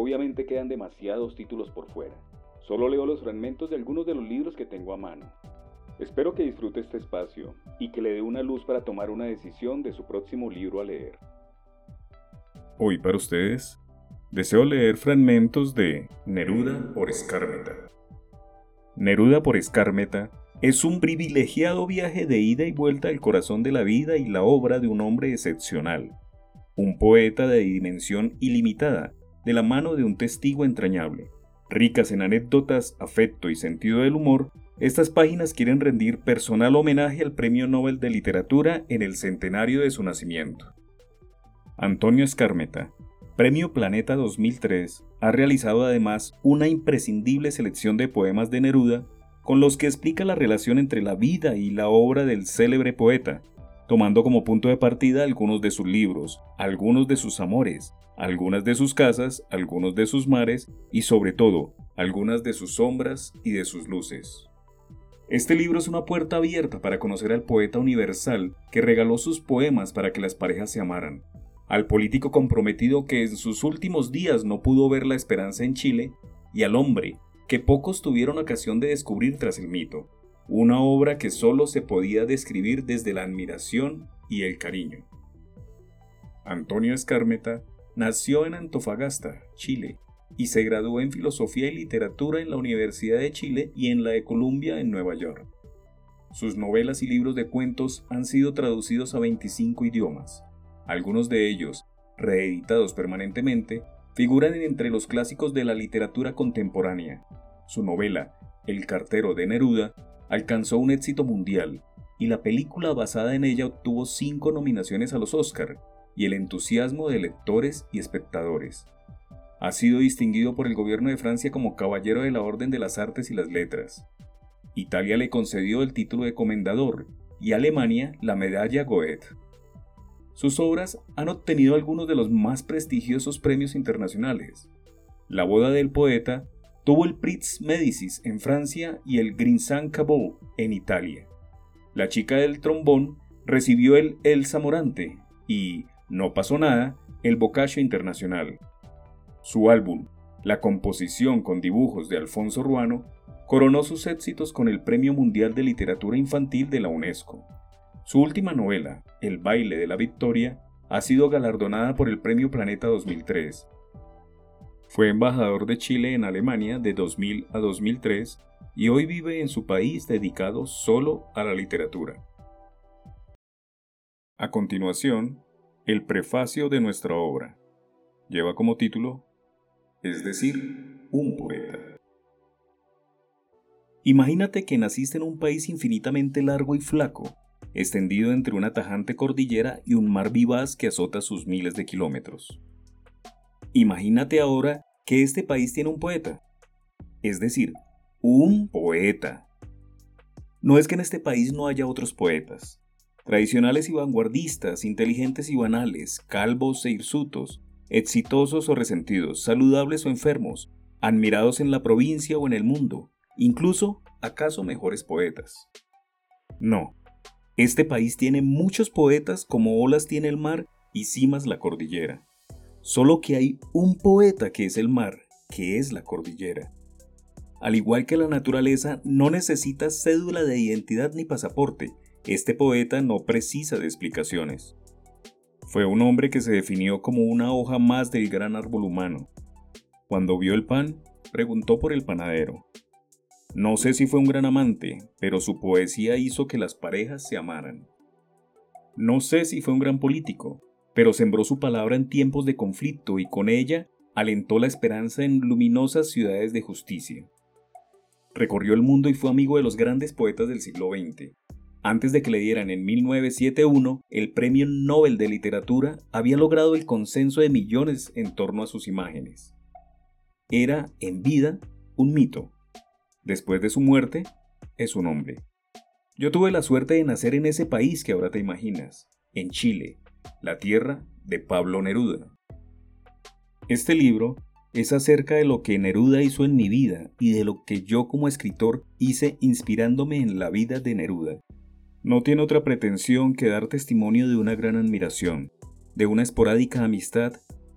Obviamente quedan demasiados títulos por fuera. Solo leo los fragmentos de algunos de los libros que tengo a mano. Espero que disfrute este espacio y que le dé una luz para tomar una decisión de su próximo libro a leer. Hoy para ustedes, deseo leer fragmentos de Neruda por Escármeta. Neruda por Escármeta es un privilegiado viaje de ida y vuelta al corazón de la vida y la obra de un hombre excepcional, un poeta de dimensión ilimitada de la mano de un testigo entrañable. Ricas en anécdotas, afecto y sentido del humor, estas páginas quieren rendir personal homenaje al Premio Nobel de Literatura en el centenario de su nacimiento. Antonio Escarmeta, Premio Planeta 2003, ha realizado además una imprescindible selección de poemas de Neruda con los que explica la relación entre la vida y la obra del célebre poeta, tomando como punto de partida algunos de sus libros, algunos de sus amores, algunas de sus casas, algunos de sus mares y sobre todo algunas de sus sombras y de sus luces. Este libro es una puerta abierta para conocer al poeta universal que regaló sus poemas para que las parejas se amaran, al político comprometido que en sus últimos días no pudo ver la esperanza en Chile, y al hombre que pocos tuvieron ocasión de descubrir tras el mito, una obra que solo se podía describir desde la admiración y el cariño. Antonio Escarmeta nació en Antofagasta, Chile, y se graduó en Filosofía y Literatura en la Universidad de Chile y en la de Columbia en Nueva York. Sus novelas y libros de cuentos han sido traducidos a 25 idiomas. Algunos de ellos, reeditados permanentemente, figuran entre los clásicos de la literatura contemporánea. Su novela, El cartero de Neruda, alcanzó un éxito mundial y la película basada en ella obtuvo cinco nominaciones a los Oscar y el entusiasmo de lectores y espectadores. Ha sido distinguido por el gobierno de Francia como Caballero de la Orden de las Artes y las Letras. Italia le concedió el título de Comendador y Alemania la medalla Goethe. Sus obras han obtenido algunos de los más prestigiosos premios internacionales. La boda del poeta Tuvo el Prix Medicis en Francia y el Grinsan Cabot en Italia. La chica del trombón recibió el El Zamorante y, no pasó nada, el Boccaccio Internacional. Su álbum, La composición con dibujos de Alfonso Ruano, coronó sus éxitos con el Premio Mundial de Literatura Infantil de la UNESCO. Su última novela, El baile de la victoria, ha sido galardonada por el Premio Planeta 2003 fue embajador de Chile en Alemania de 2000 a 2003 y hoy vive en su país dedicado solo a la literatura. A continuación, el prefacio de nuestra obra. Lleva como título, es decir, un poeta. Imagínate que naciste en un país infinitamente largo y flaco, extendido entre una tajante cordillera y un mar vivaz que azota sus miles de kilómetros. Imagínate ahora que este país tiene un poeta. Es decir, un poeta. No es que en este país no haya otros poetas. Tradicionales y vanguardistas, inteligentes y banales, calvos e hirsutos, exitosos o resentidos, saludables o enfermos, admirados en la provincia o en el mundo, incluso acaso mejores poetas. No, este país tiene muchos poetas como olas tiene el mar y cimas la cordillera. Solo que hay un poeta que es el mar, que es la cordillera. Al igual que la naturaleza, no necesita cédula de identidad ni pasaporte. Este poeta no precisa de explicaciones. Fue un hombre que se definió como una hoja más del gran árbol humano. Cuando vio el pan, preguntó por el panadero. No sé si fue un gran amante, pero su poesía hizo que las parejas se amaran. No sé si fue un gran político, pero sembró su palabra en tiempos de conflicto y con ella alentó la esperanza en luminosas ciudades de justicia. Recorrió el mundo y fue amigo de los grandes poetas del siglo XX. Antes de que le dieran en 1971 el Premio Nobel de Literatura, había logrado el consenso de millones en torno a sus imágenes. era en vida un mito. Después de su muerte, es un hombre. Yo tuve la suerte de nacer en ese país que ahora te imaginas, en Chile, la tierra de Pablo Neruda. Este libro es acerca de lo que Neruda hizo en mi vida y de lo que yo como escritor hice inspirándome en la vida de Neruda. No tiene otra pretensión que dar testimonio de una gran admiración, de una esporádica amistad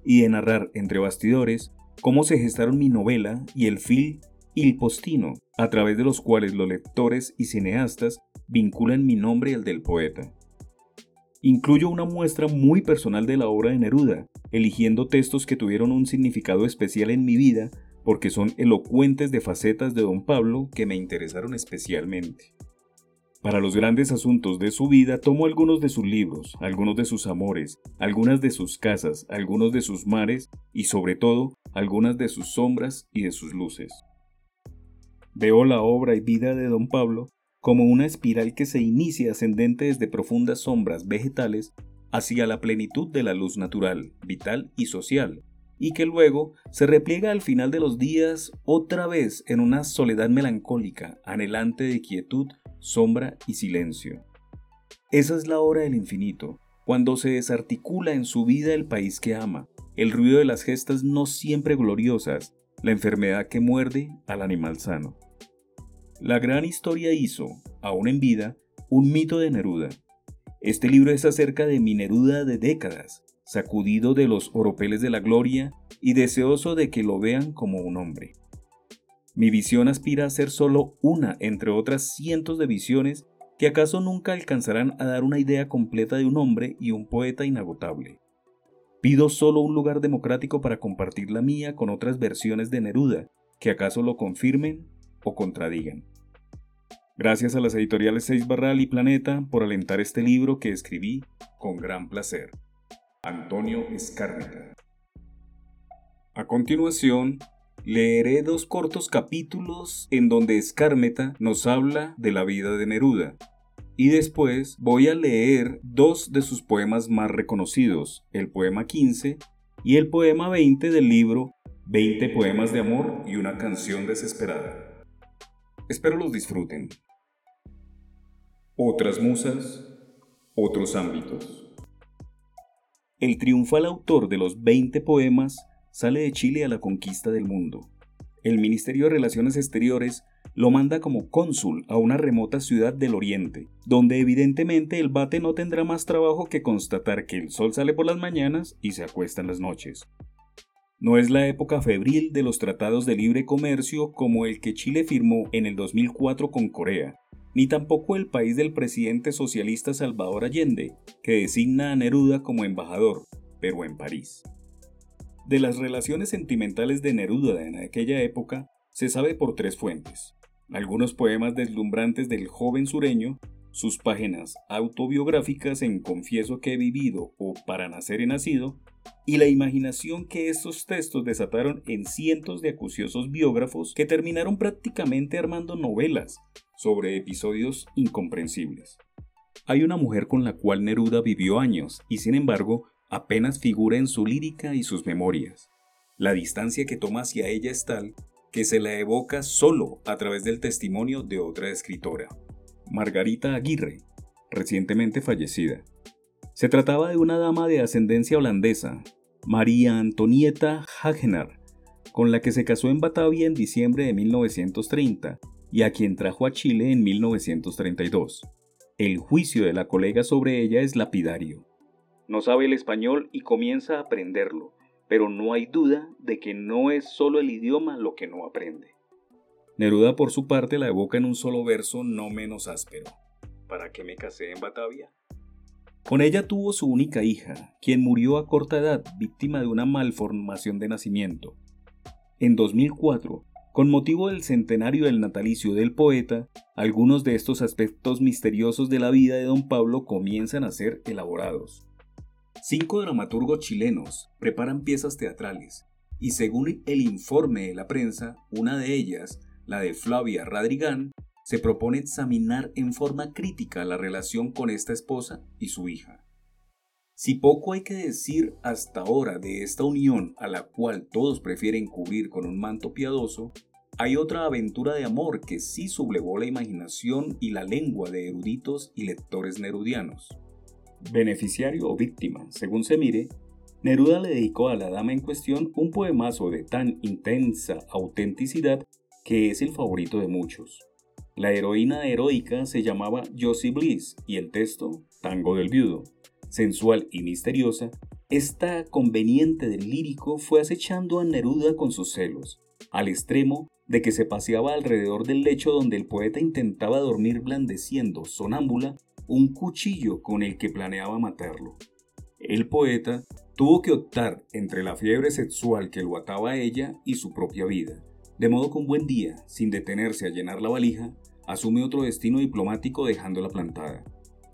y de narrar entre bastidores cómo se gestaron mi novela y el film Il Postino, a través de los cuales los lectores y cineastas vinculan mi nombre al del poeta. Incluyo una muestra muy personal de la obra de Neruda, eligiendo textos que tuvieron un significado especial en mi vida porque son elocuentes de facetas de don Pablo que me interesaron especialmente. Para los grandes asuntos de su vida tomo algunos de sus libros, algunos de sus amores, algunas de sus casas, algunos de sus mares y sobre todo algunas de sus sombras y de sus luces. Veo la obra y vida de don Pablo como una espiral que se inicia ascendente desde profundas sombras vegetales hacia la plenitud de la luz natural, vital y social, y que luego se repliega al final de los días otra vez en una soledad melancólica, anhelante de quietud sombra y silencio. Esa es la hora del infinito, cuando se desarticula en su vida el país que ama, el ruido de las gestas no siempre gloriosas, la enfermedad que muerde al animal sano. La gran historia hizo, aún en vida, un mito de Neruda. Este libro es acerca de mi Neruda de décadas, sacudido de los oropeles de la gloria y deseoso de que lo vean como un hombre. Mi visión aspira a ser solo una entre otras cientos de visiones que acaso nunca alcanzarán a dar una idea completa de un hombre y un poeta inagotable. Pido solo un lugar democrático para compartir la mía con otras versiones de Neruda, que acaso lo confirmen o contradigan. Gracias a las editoriales Seis Barral y Planeta por alentar este libro que escribí con gran placer. Antonio Escármeta. A continuación, leeré dos cortos capítulos en donde Escármeta nos habla de la vida de Neruda. Y después voy a leer dos de sus poemas más reconocidos, el poema 15 y el poema 20 del libro 20 poemas de amor y una canción desesperada. Espero los disfruten. Otras musas, otros ámbitos. El triunfal autor de los 20 poemas sale de Chile a la conquista del mundo. El Ministerio de Relaciones Exteriores lo manda como cónsul a una remota ciudad del oriente, donde evidentemente el bate no tendrá más trabajo que constatar que el sol sale por las mañanas y se acuesta en las noches. No es la época febril de los tratados de libre comercio como el que Chile firmó en el 2004 con Corea, ni tampoco el país del presidente socialista Salvador Allende, que designa a Neruda como embajador, pero en París. De las relaciones sentimentales de Neruda en aquella época se sabe por tres fuentes. Algunos poemas deslumbrantes del joven sureño, sus páginas autobiográficas en Confieso que he vivido o Para nacer he nacido, y la imaginación que estos textos desataron en cientos de acuciosos biógrafos que terminaron prácticamente armando novelas sobre episodios incomprensibles. Hay una mujer con la cual Neruda vivió años y sin embargo apenas figura en su lírica y sus memorias. La distancia que toma hacia ella es tal que se la evoca solo a través del testimonio de otra escritora, Margarita Aguirre, recientemente fallecida. Se trataba de una dama de ascendencia holandesa, María Antonieta Hagener, con la que se casó en Batavia en diciembre de 1930 y a quien trajo a Chile en 1932. El juicio de la colega sobre ella es lapidario no sabe el español y comienza a aprenderlo, pero no hay duda de que no es solo el idioma lo que no aprende. Neruda por su parte la evoca en un solo verso no menos áspero. ¿Para qué me casé en Batavia? Con ella tuvo su única hija, quien murió a corta edad víctima de una malformación de nacimiento. En 2004, con motivo del centenario del natalicio del poeta, algunos de estos aspectos misteriosos de la vida de don Pablo comienzan a ser elaborados. Cinco dramaturgos chilenos preparan piezas teatrales y según el informe de la prensa, una de ellas, la de Flavia Radrigán, se propone examinar en forma crítica la relación con esta esposa y su hija. Si poco hay que decir hasta ahora de esta unión a la cual todos prefieren cubrir con un manto piadoso, hay otra aventura de amor que sí sublevó la imaginación y la lengua de eruditos y lectores nerudianos. Beneficiario o víctima, según se mire, Neruda le dedicó a la dama en cuestión un poemazo de tan intensa autenticidad que es el favorito de muchos. La heroína heroica se llamaba Josie Bliss y el texto, Tango del Viudo sensual y misteriosa, esta conveniente del lírico fue acechando a Neruda con sus celos, al extremo de que se paseaba alrededor del lecho donde el poeta intentaba dormir blandeciendo, sonámbula, un cuchillo con el que planeaba matarlo. El poeta tuvo que optar entre la fiebre sexual que lo ataba a ella y su propia vida, de modo que un buen día, sin detenerse a llenar la valija, asume otro destino diplomático dejándola plantada.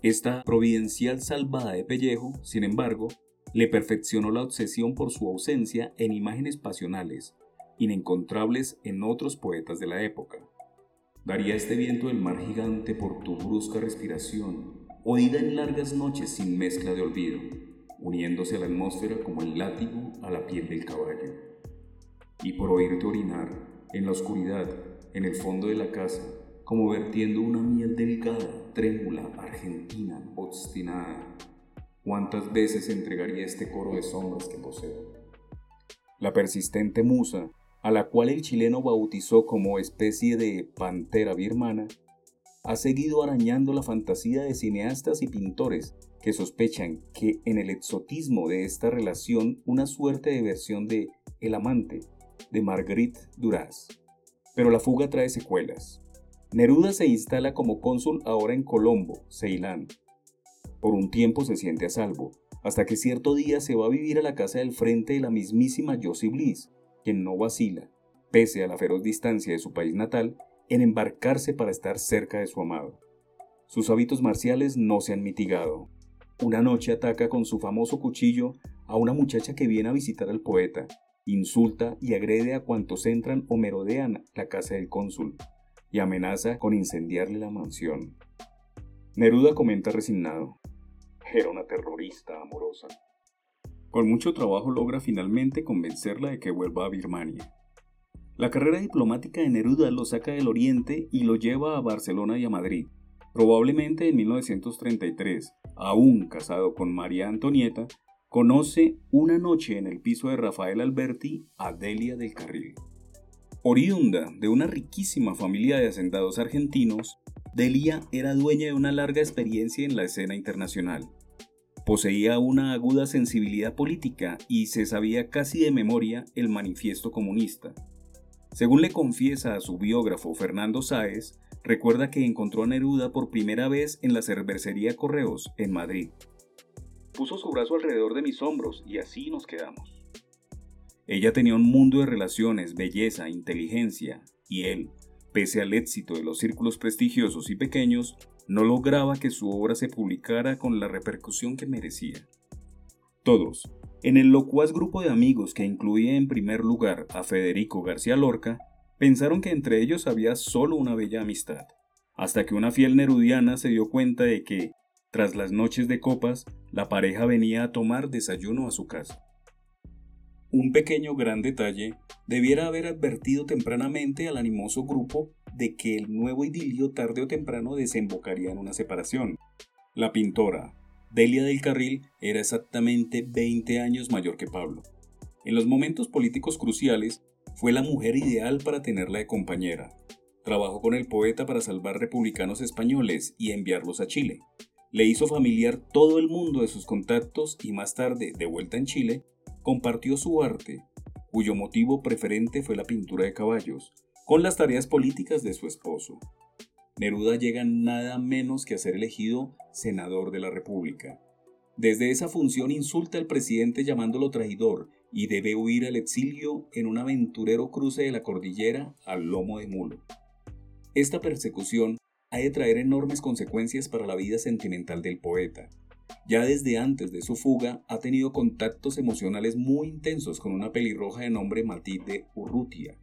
Esta providencial salvada de pellejo, sin embargo, le perfeccionó la obsesión por su ausencia en imágenes pasionales, inencontrables en otros poetas de la época. Daría este viento del mar gigante por tu brusca respiración, oída en largas noches sin mezcla de olvido, uniéndose a la atmósfera como el látigo a la piel del caballo. Y por oírte orinar, en la oscuridad, en el fondo de la casa, como vertiendo una miel delgada, trémula, argentina, obstinada. ¿Cuántas veces entregaría este coro de sombras que poseo? La persistente musa, a la cual el chileno bautizó como especie de pantera birmana, ha seguido arañando la fantasía de cineastas y pintores que sospechan que en el exotismo de esta relación una suerte de versión de El amante de Marguerite Duras. Pero la fuga trae secuelas. Neruda se instala como cónsul ahora en Colombo, Ceilán. Por un tiempo se siente a salvo, hasta que cierto día se va a vivir a la casa del frente de la mismísima Josie Bliss, no vacila, pese a la feroz distancia de su país natal, en embarcarse para estar cerca de su amado. Sus hábitos marciales no se han mitigado. Una noche ataca con su famoso cuchillo a una muchacha que viene a visitar al poeta, insulta y agrede a cuantos entran o merodean la casa del cónsul, y amenaza con incendiarle la mansión. Neruda comenta resignado. Era una terrorista amorosa. Con mucho trabajo logra finalmente convencerla de que vuelva a Birmania. La carrera diplomática de Neruda lo saca del Oriente y lo lleva a Barcelona y a Madrid. Probablemente en 1933, aún casado con María Antonieta, conoce una noche en el piso de Rafael Alberti a Delia del Carril. Oriunda de una riquísima familia de hacendados argentinos, Delia era dueña de una larga experiencia en la escena internacional. Poseía una aguda sensibilidad política y se sabía casi de memoria el manifiesto comunista. Según le confiesa a su biógrafo Fernando Sáez, recuerda que encontró a Neruda por primera vez en la cervecería Correos en Madrid. Puso su brazo alrededor de mis hombros y así nos quedamos. Ella tenía un mundo de relaciones, belleza, inteligencia, y él, pese al éxito de los círculos prestigiosos y pequeños, no lograba que su obra se publicara con la repercusión que merecía. Todos, en el locuaz grupo de amigos que incluía en primer lugar a Federico García Lorca, pensaron que entre ellos había solo una bella amistad, hasta que una fiel nerudiana se dio cuenta de que, tras las noches de copas, la pareja venía a tomar desayuno a su casa. Un pequeño gran detalle debiera haber advertido tempranamente al animoso grupo de que el nuevo idilio tarde o temprano desembocaría en una separación. La pintora, Delia del Carril, era exactamente 20 años mayor que Pablo. En los momentos políticos cruciales, fue la mujer ideal para tenerla de compañera. Trabajó con el poeta para salvar republicanos españoles y enviarlos a Chile. Le hizo familiar todo el mundo de sus contactos y más tarde, de vuelta en Chile, compartió su arte, cuyo motivo preferente fue la pintura de caballos, con las tareas políticas de su esposo. Neruda llega nada menos que a ser elegido senador de la República. Desde esa función insulta al presidente llamándolo traidor y debe huir al exilio en un aventurero cruce de la cordillera al lomo de mulo. Esta persecución ha de traer enormes consecuencias para la vida sentimental del poeta, ya desde antes de su fuga ha tenido contactos emocionales muy intensos con una pelirroja de nombre Matilde Urrutia,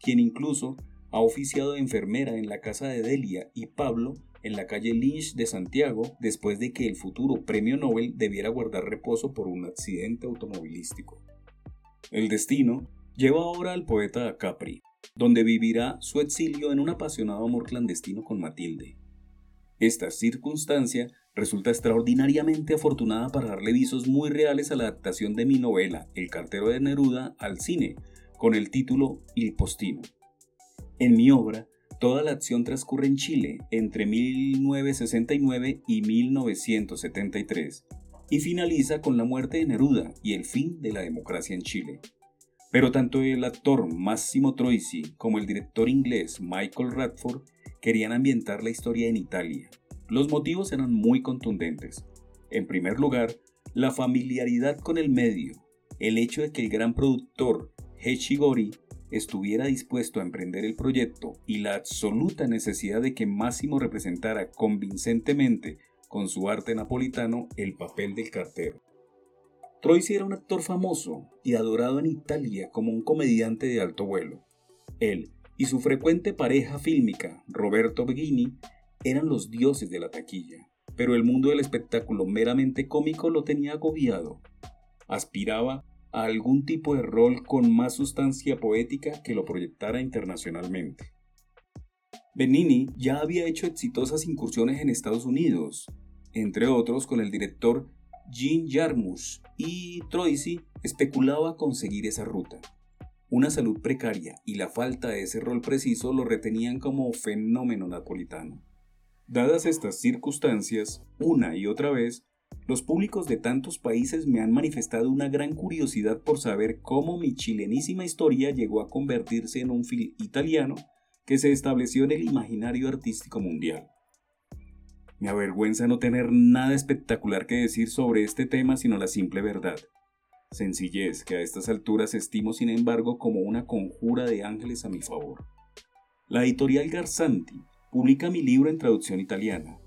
quien incluso ha oficiado de enfermera en la casa de Delia y Pablo en la calle Lynch de Santiago después de que el futuro premio Nobel debiera guardar reposo por un accidente automovilístico. El destino lleva ahora al poeta a Capri, donde vivirá su exilio en un apasionado amor clandestino con Matilde. Esta circunstancia resulta extraordinariamente afortunada para darle visos muy reales a la adaptación de mi novela El cartero de Neruda al cine, con el título Il Postino. En mi obra, toda la acción transcurre en Chile entre 1969 y 1973 y finaliza con la muerte de Neruda y el fin de la democracia en Chile. Pero tanto el actor Massimo Troisi como el director inglés Michael Radford querían ambientar la historia en Italia, los motivos eran muy contundentes. En primer lugar, la familiaridad con el medio, el hecho de que el gran productor Hechigori estuviera dispuesto a emprender el proyecto y la absoluta necesidad de que Máximo representara convincentemente con su arte napolitano el papel del cartero. Troisi era un actor famoso y adorado en Italia como un comediante de alto vuelo. Él y su frecuente pareja fílmica, Roberto Beghini, eran los dioses de la taquilla, pero el mundo del espectáculo meramente cómico lo tenía agobiado. Aspiraba a algún tipo de rol con más sustancia poética que lo proyectara internacionalmente. Benini ya había hecho exitosas incursiones en Estados Unidos, entre otros con el director Jean Jarmusch, y Troisi especulaba conseguir esa ruta. Una salud precaria y la falta de ese rol preciso lo retenían como fenómeno napolitano. Dadas estas circunstancias, una y otra vez, los públicos de tantos países me han manifestado una gran curiosidad por saber cómo mi chilenísima historia llegó a convertirse en un film italiano que se estableció en el imaginario artístico mundial. Me avergüenza no tener nada espectacular que decir sobre este tema sino la simple verdad. Sencillez que a estas alturas estimo sin embargo como una conjura de ángeles a mi favor. La editorial Garzanti publica mi libro en traducción italiana.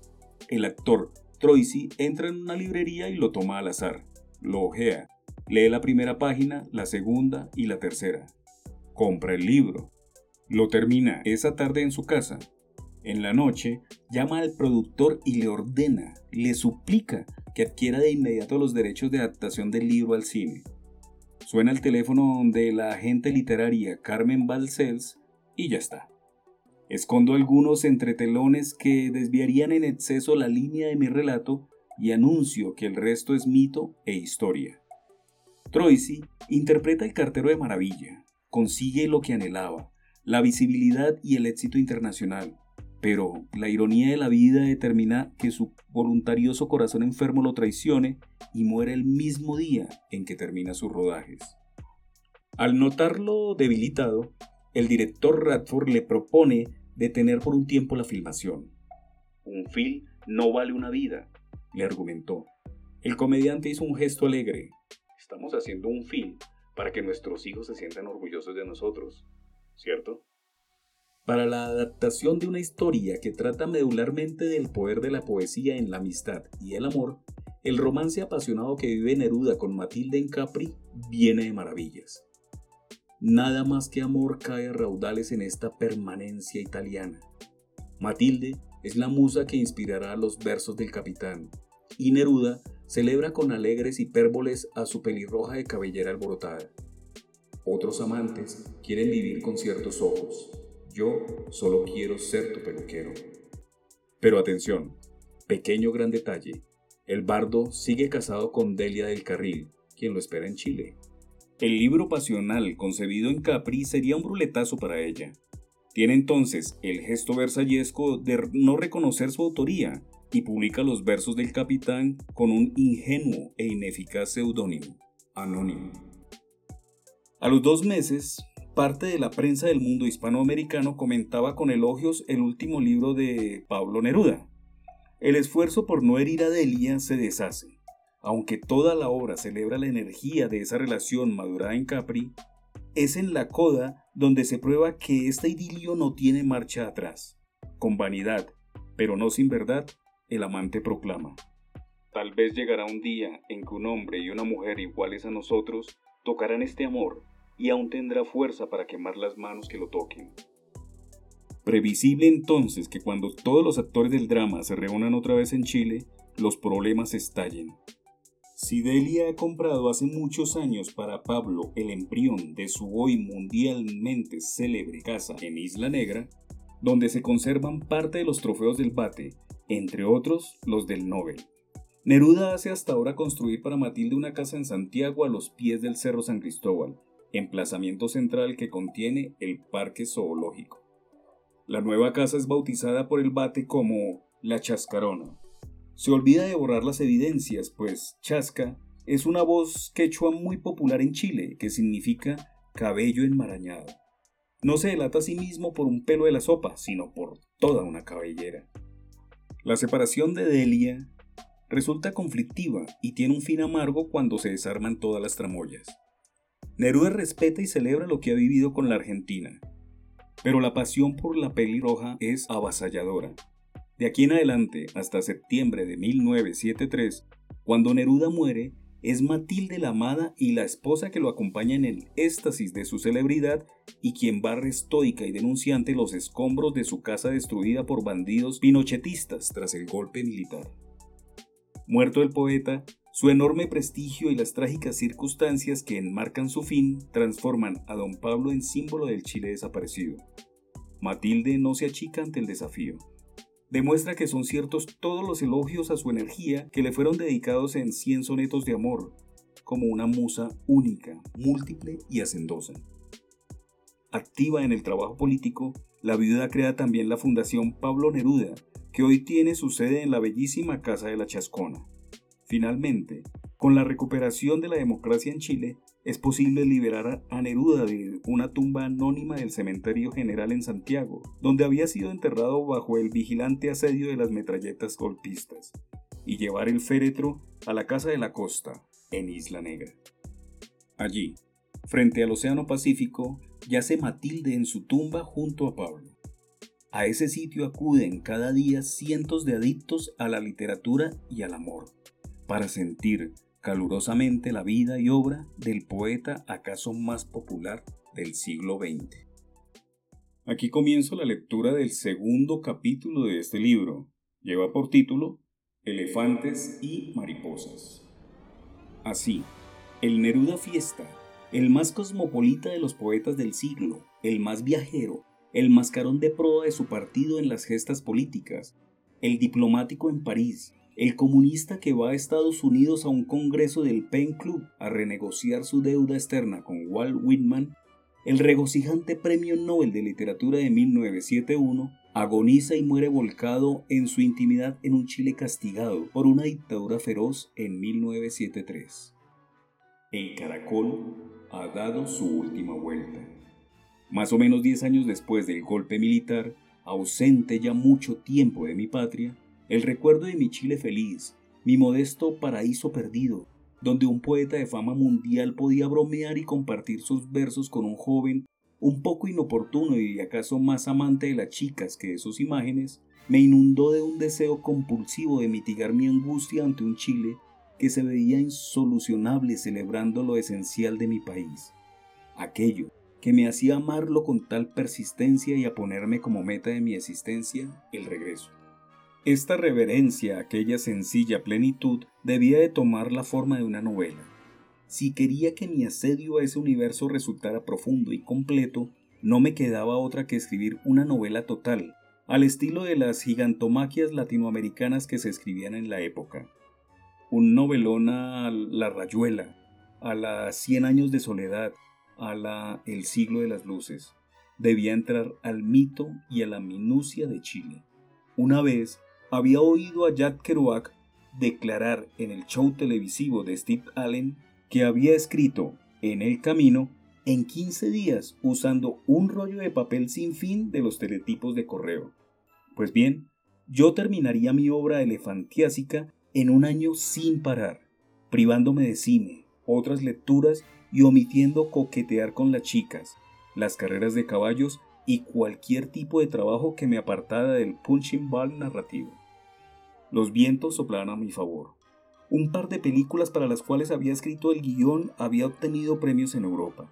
El actor Troisi entra en una librería y lo toma al azar. Lo ojea. Lee la primera página, la segunda y la tercera. Compra el libro. Lo termina esa tarde en su casa. En la noche, llama al productor y le ordena, le suplica que adquiera de inmediato los derechos de adaptación del libro al cine. Suena el teléfono de la agente literaria Carmen Balcells y ya está. Escondo algunos entretelones que desviarían en exceso la línea de mi relato y anuncio que el resto es mito e historia. Troisi interpreta el cartero de maravilla, consigue lo que anhelaba, la visibilidad y el éxito internacional, pero la ironía de la vida determina que su voluntarioso corazón enfermo lo traicione y muere el mismo día en que termina sus rodajes. Al notarlo debilitado, el director Radford le propone detener por un tiempo la filmación. Un film no vale una vida, le argumentó. El comediante hizo un gesto alegre. Estamos haciendo un film para que nuestros hijos se sientan orgullosos de nosotros, ¿cierto? Para la adaptación de una historia que trata medularmente del poder de la poesía en la amistad y el amor, el romance apasionado que vive Neruda con Matilde en Capri viene de maravillas. Nada más que amor cae a raudales en esta permanencia italiana. Matilde es la musa que inspirará los versos del capitán, y Neruda celebra con alegres hipérboles a su pelirroja de cabellera alborotada. Otros amantes quieren vivir con ciertos ojos. Yo solo quiero ser tu peluquero. Pero atención, pequeño gran detalle. El bardo sigue casado con Delia del Carril, quien lo espera en Chile. El libro pasional concebido en Capri sería un bruletazo para ella. Tiene entonces el gesto versallesco de no reconocer su autoría y publica los versos del capitán con un ingenuo e ineficaz seudónimo, anónimo. A los dos meses, parte de la prensa del mundo hispanoamericano comentaba con elogios el último libro de Pablo Neruda. El esfuerzo por no herir a Delia se deshace. Aunque toda la obra celebra la energía de esa relación madurada en Capri, es en la coda donde se prueba que este idilio no tiene marcha atrás. Con vanidad, pero no sin verdad, el amante proclama. Tal vez llegará un día en que un hombre y una mujer iguales a nosotros tocarán este amor y aún tendrá fuerza para quemar las manos que lo toquen. Previsible entonces que cuando todos los actores del drama se reúnan otra vez en Chile, los problemas estallen. Si Delia ha comprado hace muchos años para Pablo el embrión de su hoy mundialmente célebre casa en Isla Negra, donde se conservan parte de los trofeos del bate, entre otros los del Nobel. Neruda hace hasta ahora construir para Matilde una casa en Santiago a los pies del Cerro San Cristóbal, emplazamiento central que contiene el Parque Zoológico. La nueva casa es bautizada por el bate como La Chascarona. Se olvida de borrar las evidencias, pues chasca es una voz quechua muy popular en Chile que significa cabello enmarañado. No se delata a sí mismo por un pelo de la sopa, sino por toda una cabellera. La separación de Delia resulta conflictiva y tiene un fin amargo cuando se desarman todas las tramoyas. Neruda respeta y celebra lo que ha vivido con la Argentina, pero la pasión por la pelirroja es avasalladora. De aquí en adelante, hasta septiembre de 1973, cuando Neruda muere, es Matilde la amada y la esposa que lo acompaña en el éxtasis de su celebridad y quien barre estoica y denunciante los escombros de su casa destruida por bandidos pinochetistas tras el golpe militar. Muerto el poeta, su enorme prestigio y las trágicas circunstancias que enmarcan su fin transforman a don Pablo en símbolo del Chile desaparecido. Matilde no se achica ante el desafío. Demuestra que son ciertos todos los elogios a su energía que le fueron dedicados en cien sonetos de amor, como una musa única, múltiple y hacendosa. Activa en el trabajo político, la viuda crea también la Fundación Pablo Neruda, que hoy tiene su sede en la bellísima Casa de la Chascona. Finalmente, con la recuperación de la democracia en Chile, es posible liberar a Neruda de una tumba anónima del Cementerio General en Santiago, donde había sido enterrado bajo el vigilante asedio de las metralletas golpistas, y llevar el féretro a la Casa de la Costa, en Isla Negra. Allí, frente al Océano Pacífico, yace Matilde en su tumba junto a Pablo. A ese sitio acuden cada día cientos de adictos a la literatura y al amor para sentir calurosamente la vida y obra del poeta acaso más popular del siglo XX. Aquí comienzo la lectura del segundo capítulo de este libro. Lleva por título Elefantes y Mariposas. Así, el Neruda Fiesta, el más cosmopolita de los poetas del siglo, el más viajero, el mascarón de proa de su partido en las gestas políticas, el diplomático en París, el comunista que va a Estados Unidos a un congreso del Pen Club a renegociar su deuda externa con Walt Whitman, el regocijante Premio Nobel de Literatura de 1971 agoniza y muere volcado en su intimidad en un Chile castigado por una dictadura feroz en 1973. El caracol ha dado su última vuelta. Más o menos 10 años después del golpe militar, ausente ya mucho tiempo de mi patria, el recuerdo de mi Chile feliz, mi modesto paraíso perdido, donde un poeta de fama mundial podía bromear y compartir sus versos con un joven un poco inoportuno y acaso más amante de las chicas que de sus imágenes, me inundó de un deseo compulsivo de mitigar mi angustia ante un Chile que se veía insolucionable celebrando lo esencial de mi país, aquello que me hacía amarlo con tal persistencia y a ponerme como meta de mi existencia el regreso. Esta reverencia a aquella sencilla plenitud debía de tomar la forma de una novela. Si quería que mi asedio a ese universo resultara profundo y completo, no me quedaba otra que escribir una novela total, al estilo de las gigantomaquias latinoamericanas que se escribían en la época. Un novelón a La Rayuela, a la Cien años de soledad, a la El siglo de las luces. Debía entrar al mito y a la minucia de Chile. Una vez había oído a Jack Kerouac declarar en el show televisivo de Steve Allen que había escrito En el Camino en 15 días usando un rollo de papel sin fin de los teletipos de correo. Pues bien, yo terminaría mi obra elefantiásica en un año sin parar, privándome de cine, otras lecturas y omitiendo coquetear con las chicas, las carreras de caballos y cualquier tipo de trabajo que me apartara del punching ball narrativo. Los vientos soplaban a mi favor. Un par de películas para las cuales había escrito el guion había obtenido premios en Europa.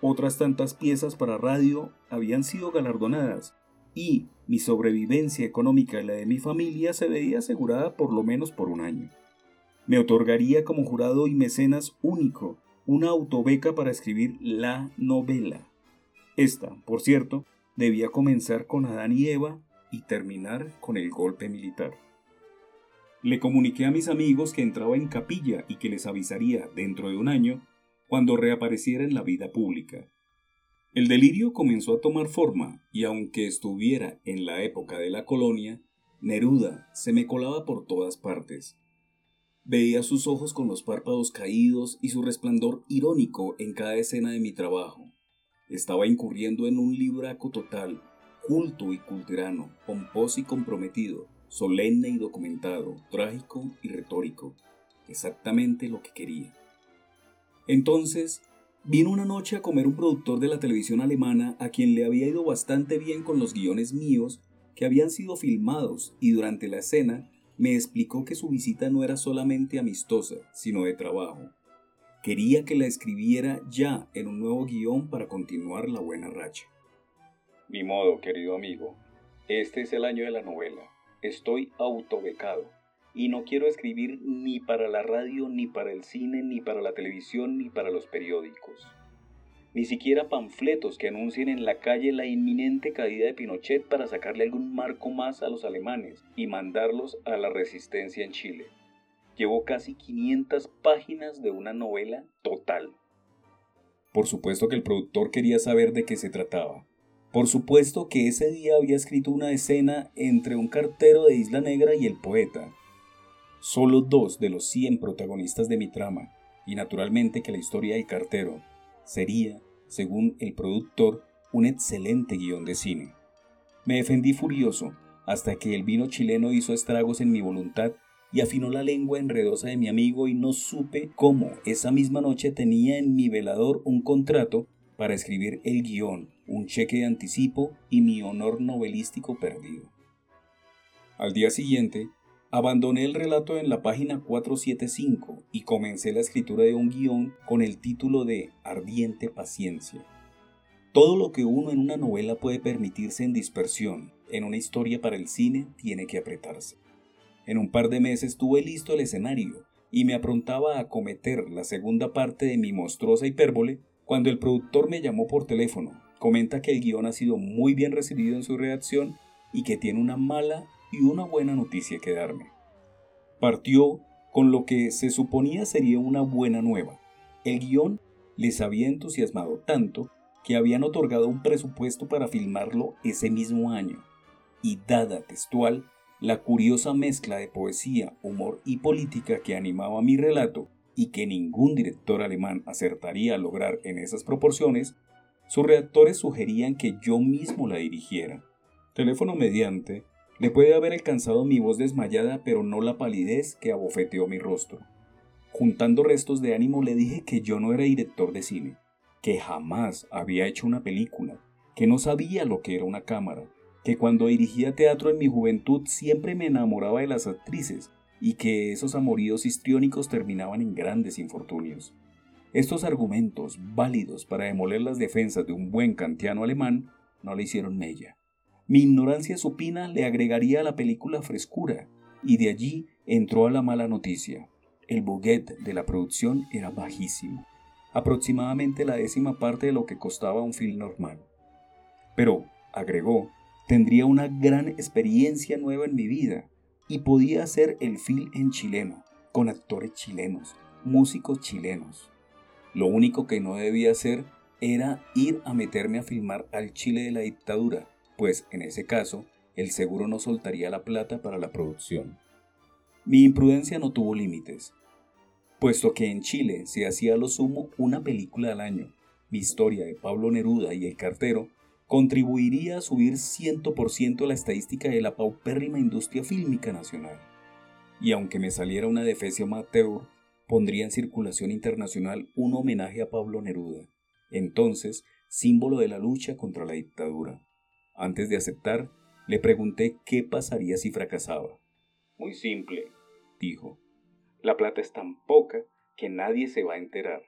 Otras tantas piezas para radio habían sido galardonadas, y mi sobrevivencia económica y la de mi familia se veía asegurada por lo menos por un año. Me otorgaría como jurado y mecenas único una autobeca para escribir la novela. Esta, por cierto, debía comenzar con Adán y Eva y terminar con el golpe militar. Le comuniqué a mis amigos que entraba en capilla y que les avisaría dentro de un año cuando reapareciera en la vida pública. El delirio comenzó a tomar forma y aunque estuviera en la época de la colonia, Neruda se me colaba por todas partes. Veía sus ojos con los párpados caídos y su resplandor irónico en cada escena de mi trabajo. Estaba incurriendo en un libraco total, culto y culterano, pomposo y comprometido, solemne y documentado, trágico y retórico, exactamente lo que quería. Entonces Vino una noche a comer un productor de la televisión alemana a quien le había ido bastante bien con los guiones míos que habían sido filmados y durante la escena me explicó que su visita no era solamente amistosa, sino de trabajo. Quería que la escribiera ya en un nuevo guion para continuar la buena racha. Mi modo, querido amigo. Este es el año de la novela. Estoy autobecado y no quiero escribir ni para la radio, ni para el cine, ni para la televisión, ni para los periódicos. Ni siquiera panfletos que anuncien en la calle la inminente caída de Pinochet para sacarle algún marco más a los alemanes y mandarlos a la resistencia en Chile. Llevo casi 500 páginas de una novela total. Por supuesto que el productor quería saber de qué se trataba. Por supuesto que ese día había escrito una escena entre un cartero de Isla Negra y el poeta, solo dos de los 100 protagonistas de mi trama, y naturalmente que la historia del cartero sería, según el productor, un excelente guion de cine. Me defendí furioso hasta que el vino chileno hizo estragos en mi voluntad y afinó la lengua enredosa de mi amigo y no supe cómo esa misma noche tenía en mi velador un contrato para escribir el guion, un cheque de anticipo y mi honor novelístico perdido. Al día siguiente, Abandoné el relato en la página 475 y comencé la escritura de un guion con el título de Ardiente Paciencia. Todo lo que uno en una novela puede permitirse en dispersión, en una historia para el cine tiene que apretarse. En un par de meses tuve listo el escenario y me aprontaba a cometer la segunda parte de mi monstruosa hipérbole cuando el productor me llamó por teléfono. Comenta que el guion ha sido muy bien recibido en su redacción y que tiene una mala y una buena noticia que darme. Partió con lo que se suponía sería una buena nueva. El guion les había entusiasmado tanto que habían otorgado un presupuesto para filmarlo ese mismo año. Y dada textual, la curiosa mezcla de poesía, humor y política que animaba mi relato y que ningún director alemán acertaría a lograr en esas proporciones, sus redactores sugerían que yo mismo la dirigiera. Teléfono mediante, le puede haber alcanzado mi voz desmayada, pero no la palidez que abofeteó mi rostro. Juntando restos de ánimo le dije que yo no era director de cine, que jamás había hecho una película, que no sabía lo que era una cámara, que cuando dirigía teatro en mi juventud siempre me enamoraba de las actrices y que esos amoríos histriónicos terminaban en grandes infortunios. Estos argumentos, válidos para demoler las defensas de un buen kantiano alemán, no le hicieron mella. Mi ignorancia supina le agregaría a la película frescura, y de allí entró a la mala noticia. El budget de la producción era bajísimo, aproximadamente la décima parte de lo que costaba un film normal. Pero, agregó, tendría una gran experiencia nueva en mi vida y podía hacer el film en chileno, con actores chilenos, músicos chilenos. Lo único que no debía hacer era ir a meterme a filmar al Chile de la dictadura, pues en ese caso el seguro no soltaría la plata para la producción. Mi imprudencia no tuvo límites, puesto que en Chile se hacía lo sumo una película al año. Mi historia de Pablo Neruda y el cartero contribuiría a subir 100% la estadística de la paupérrima industria fílmica nacional. Y aunque me saliera una defecio amateur, pondría en circulación internacional un homenaje a Pablo Neruda, entonces símbolo de la lucha contra la dictadura. Antes de aceptar, le pregunté qué pasaría si fracasaba. Muy simple, dijo. La plata es tan poca que nadie se va a enterar.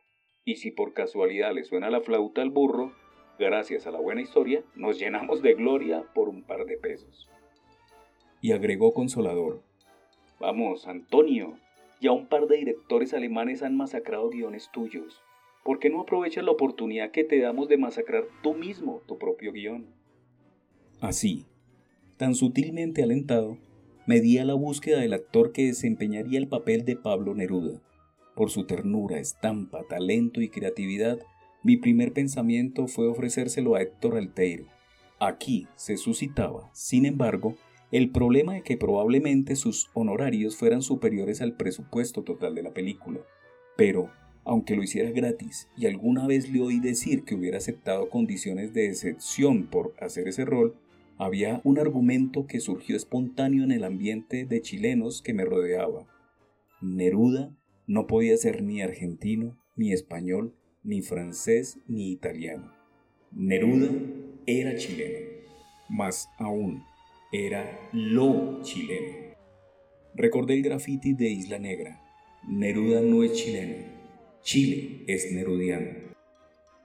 Y si por casualidad le suena la flauta al burro, gracias a la buena historia, nos llenamos de gloria por un par de pesos. Y agregó consolador. Vamos, Antonio, ya un par de directores alemanes han masacrado guiones tuyos. ¿Por qué no aprovechas la oportunidad que te damos de masacrar tú mismo tu propio guion? Así, tan sutilmente alentado, me di a la búsqueda del actor que desempeñaría el papel de Pablo Neruda. Por su ternura, estampa, talento y creatividad, mi primer pensamiento fue ofrecérselo a Héctor Alteiro. Aquí se suscitaba, sin embargo, el problema de que probablemente sus honorarios fueran superiores al presupuesto total de la película. Pero, aunque lo hiciera gratis y alguna vez le oí decir que hubiera aceptado condiciones de excepción por hacer ese rol, había un argumento que surgió espontáneo en el ambiente de chilenos que me rodeaba. Neruda no podía ser ni argentino, ni español, ni francés, ni italiano. Neruda era chileno. Más aún, era lo chileno. Recordé el graffiti de Isla Negra. Neruda no es chileno. Chile es nerudiano.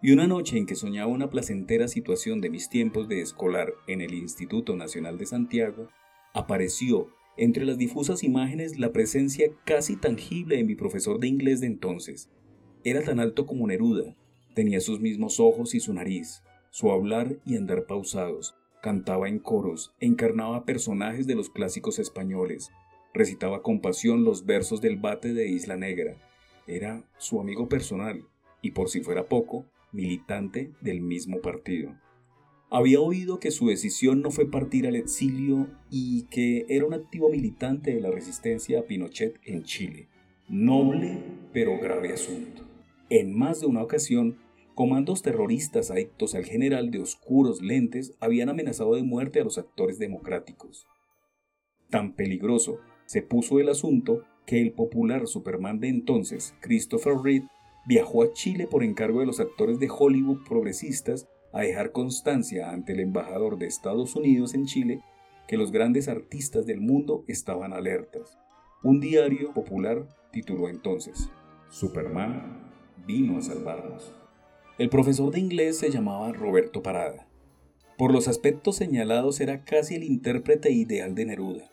Y una noche en que soñaba una placentera situación de mis tiempos de escolar en el Instituto Nacional de Santiago, apareció entre las difusas imágenes la presencia casi tangible de mi profesor de inglés de entonces. Era tan alto como Neruda, tenía sus mismos ojos y su nariz, su hablar y andar pausados, cantaba en coros, encarnaba personajes de los clásicos españoles, recitaba con pasión los versos del bate de Isla Negra. Era su amigo personal y por si fuera poco, militante del mismo partido. Había oído que su decisión no fue partir al exilio y que era un activo militante de la resistencia a Pinochet en Chile. Noble pero grave asunto. En más de una ocasión Comandos terroristas adictos al general de oscuros lentes habían amenazado de muerte a los actores democráticos. Tan peligroso se puso el asunto que el popular Superman de entonces, Christopher Reed, viajó a Chile por encargo de los actores de Hollywood progresistas a dejar constancia ante el embajador de Estados Unidos en Chile que los grandes artistas del mundo estaban alertas. Un diario popular tituló entonces, Superman vino a salvarnos. El profesor de inglés se llamaba Roberto Parada. Por los aspectos señalados era casi el intérprete ideal de Neruda.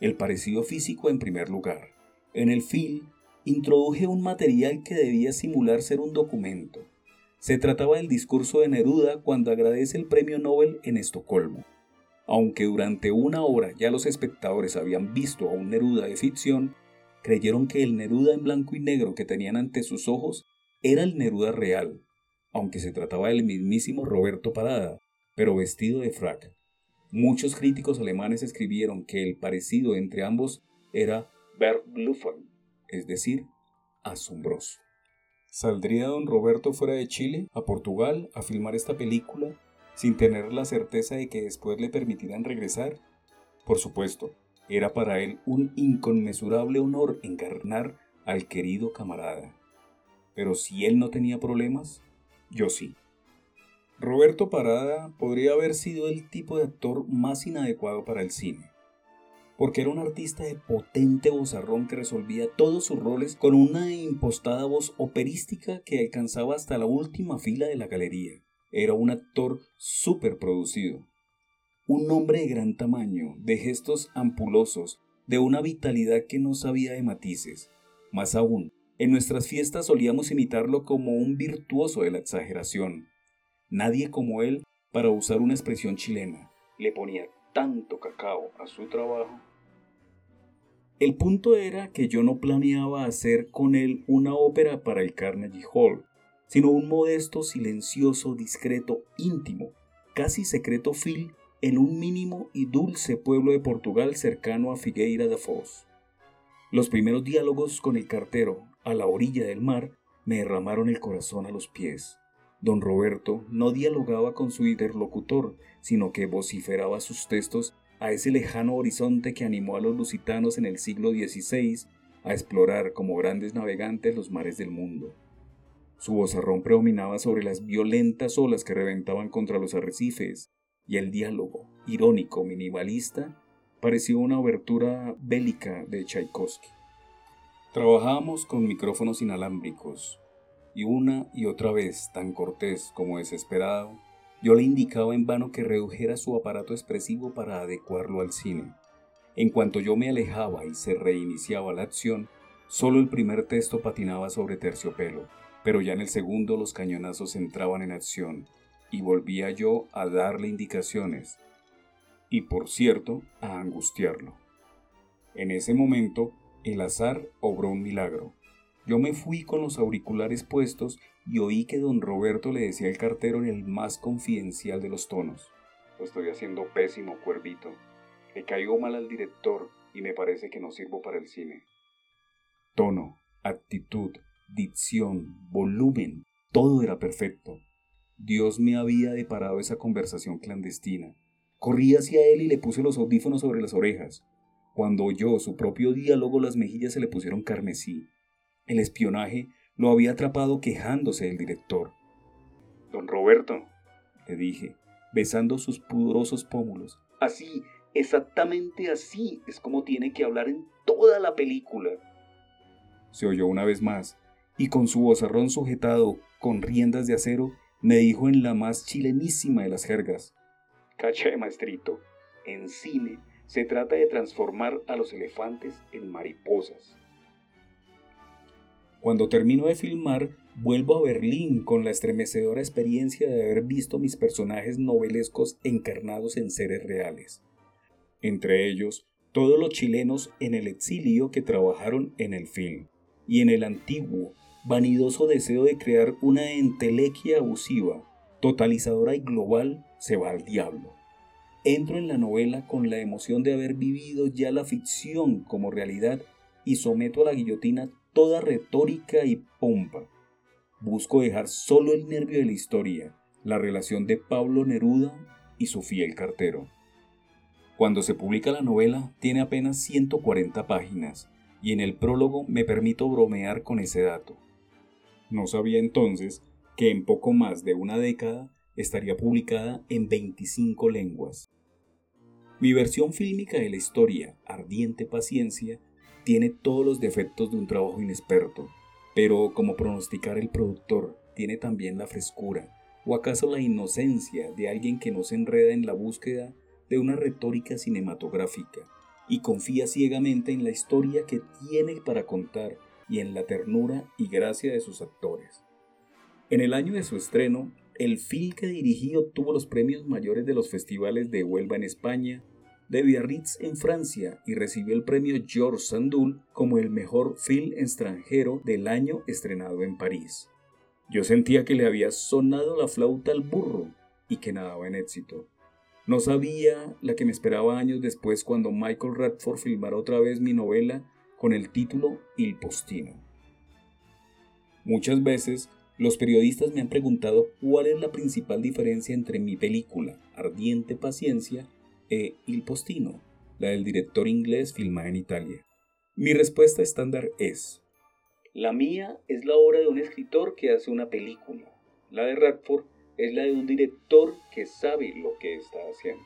El parecido físico en primer lugar. En el film introduje un material que debía simular ser un documento. Se trataba del discurso de Neruda cuando agradece el premio Nobel en Estocolmo. Aunque durante una hora ya los espectadores habían visto a un Neruda de ficción, creyeron que el Neruda en blanco y negro que tenían ante sus ojos era el Neruda real, aunque se trataba del mismísimo Roberto Parada, pero vestido de frac. Muchos críticos alemanes escribieron que el parecido entre ambos era verblüffend, es decir, asombroso. ¿Saldría don Roberto fuera de Chile, a Portugal, a filmar esta película, sin tener la certeza de que después le permitirán regresar? Por supuesto, era para él un inconmensurable honor encarnar al querido camarada. Pero si él no tenía problemas, yo sí. Roberto Parada podría haber sido el tipo de actor más inadecuado para el cine, porque era un artista de potente vozarrón que resolvía todos sus roles con una impostada voz operística que alcanzaba hasta la última fila de la galería. Era un actor súper producido. Un hombre de gran tamaño, de gestos ampulosos, de una vitalidad que no sabía de matices. Más aún, en nuestras fiestas solíamos imitarlo como un virtuoso de la exageración. Nadie como él, para usar una expresión chilena, le ponía tanto cacao a su trabajo. El punto era que yo no planeaba hacer con él una ópera para el Carnegie Hall, sino un modesto, silencioso, discreto, íntimo, casi secreto film en un mínimo y dulce pueblo de Portugal cercano a Figueira da Foz. Los primeros diálogos con el cartero, a la orilla del mar, me derramaron el corazón a los pies. Don Roberto no dialogaba con su interlocutor, sino que vociferaba sus textos a ese lejano horizonte que animó a los lusitanos en el siglo XVI a explorar como grandes navegantes los mares del mundo. Su vozarrón predominaba sobre las violentas olas que reventaban contra los arrecifes, y el diálogo, irónico minimalista, pareció una obertura bélica de Tchaikovsky. Trabajábamos con micrófonos inalámbricos, y una y otra vez, tan cortés como desesperado, Yo le indicaba en vano que redujera su aparato expresivo para adecuarlo al cine. En cuanto yo me alejaba y se reiniciaba la acción, solo el primer texto patinaba sobre terciopelo, pero ya en el segundo los cañonazos entraban en acción y volvía yo a darle indicaciones y, por cierto, a angustiarlo. En ese momento, el azar obró un milagro. Yo me fui con los auriculares puestos y oí que don Roberto le decía al cartero en el más confidencial de los tonos. Lo estoy haciendo pésimo, cuervito. Le caigo mal al director y me parece que no sirvo para el cine. Tono, actitud, dicción, volumen, todo era perfecto. Dios me había deparado esa conversación clandestina. Corrí hacia él y le puse los audífonos sobre las orejas. Cuando oyó su propio diálogo las mejillas se le pusieron carmesí. El espionaje lo había atrapado quejándose del director. Don Roberto, le dije, besando sus pudorosos pómulos. Así, exactamente así es como tiene que hablar en toda la película. Se oyó una vez más, y con su vozarrón sujetado con riendas de acero, me dijo en la más chilenísima de las jergas. Caché, maestrito, en cine se trata de transformar a los elefantes en mariposas. Cuando termino de filmar, vuelvo a Berlín con la estremecedora experiencia de haber visto mis personajes novelescos encarnados en seres reales. Entre ellos, todos los chilenos en el exilio que trabajaron en el film, y en el antiguo, vanidoso deseo de crear una entelequia abusiva, totalizadora y global, se va al diablo. Entro en la novela con la emoción de haber vivido ya la ficción como realidad y someto a la guillotina toda retórica y pompa. Busco dejar solo el nervio de la historia, la relación de Pablo Neruda y su fiel cartero. Cuando se publica la novela tiene apenas 140 páginas y en el prólogo me permito bromear con ese dato. No sabía entonces que en poco más de una década estaría publicada en 25 lenguas. Mi versión fílmica de la historia, Ardiente Paciencia, tiene todos los defectos de un trabajo inexperto, pero como pronosticar el productor, tiene también la frescura, o acaso la inocencia de alguien que no se enreda en la búsqueda de una retórica cinematográfica y confía ciegamente en la historia que tiene para contar y en la ternura y gracia de sus actores. En el año de su estreno, el film que dirigí obtuvo los premios mayores de los festivales de Huelva en España de Biarritz en Francia y recibió el premio Georges Sandul como el mejor film extranjero del año estrenado en París. Yo sentía que le había sonado la flauta al burro y que nadaba en éxito. No sabía la que me esperaba años después cuando Michael Radford filmara otra vez mi novela con el título Il Postino. Muchas veces los periodistas me han preguntado cuál es la principal diferencia entre mi película Ardiente Paciencia e Il Postino, la del director inglés filmada en Italia. Mi respuesta estándar es, la mía es la obra de un escritor que hace una película. La de Radford es la de un director que sabe lo que está haciendo.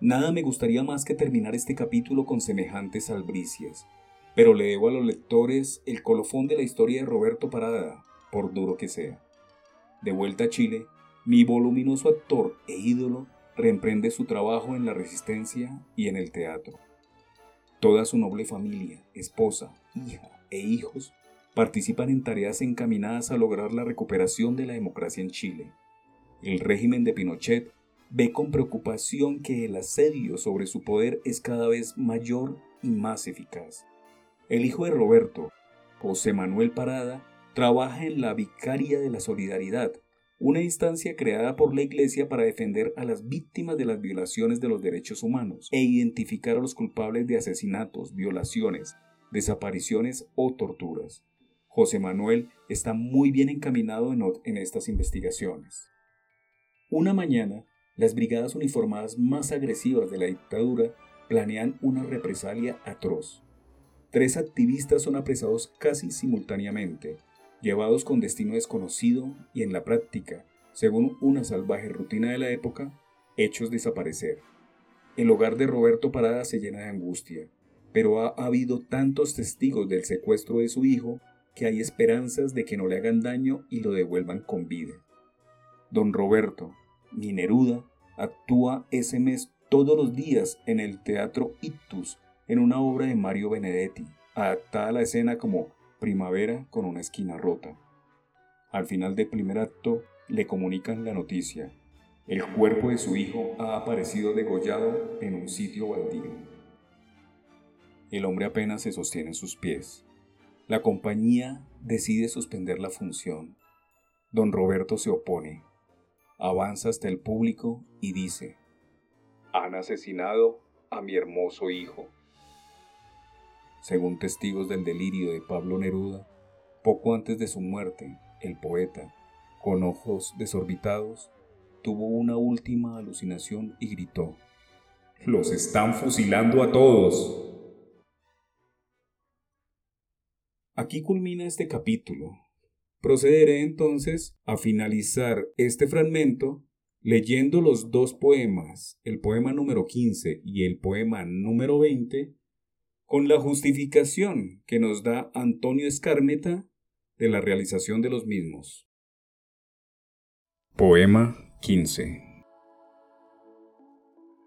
Nada me gustaría más que terminar este capítulo con semejantes albricias, pero le debo a los lectores el colofón de la historia de Roberto Parada, por duro que sea. De vuelta a Chile, mi voluminoso actor e ídolo reemprende su trabajo en la resistencia y en el teatro. Toda su noble familia, esposa, hija e hijos participan en tareas encaminadas a lograr la recuperación de la democracia en Chile. El régimen de Pinochet ve con preocupación que el asedio sobre su poder es cada vez mayor y más eficaz. El hijo de Roberto, José Manuel Parada, trabaja en la Vicaria de la Solidaridad, una instancia creada por la Iglesia para defender a las víctimas de las violaciones de los derechos humanos e identificar a los culpables de asesinatos, violaciones, desapariciones o torturas. José Manuel está muy bien encaminado en, estas investigaciones. Una mañana, las brigadas uniformadas más agresivas de la dictadura planean una represalia atroz. Tres activistas son apresados casi simultáneamente, llevados con destino desconocido y en la práctica, según una salvaje rutina de la época, hechos desaparecer. El hogar de Roberto Parada se llena de angustia, pero ha habido tantos testigos del secuestro de su hijo que hay esperanzas de que no le hagan daño y lo devuelvan con vida. Don Roberto, mi Neruda, actúa ese mes todos los días en el Teatro Ictus en una obra de Mario Benedetti, adaptada a la escena como Primavera con una esquina rota. Al final del primer acto le comunican la noticia. El cuerpo de su hijo ha aparecido degollado en un sitio baldío. El hombre apenas se sostiene en sus pies. La compañía decide suspender la función. Don Roberto se opone. Avanza hasta el público y dice, Han asesinado a mi hermoso hijo. Según testigos del delirio de Pablo Neruda, poco antes de su muerte, el poeta, con ojos desorbitados, tuvo una última alucinación y gritó, Los están fusilando a todos. Aquí culmina este capítulo. Procederé entonces a finalizar este fragmento leyendo los dos poemas, el poema número 15 y el poema número 20, con la justificación que nos da Antonio Escarmeta de la realización de los mismos. Poema 15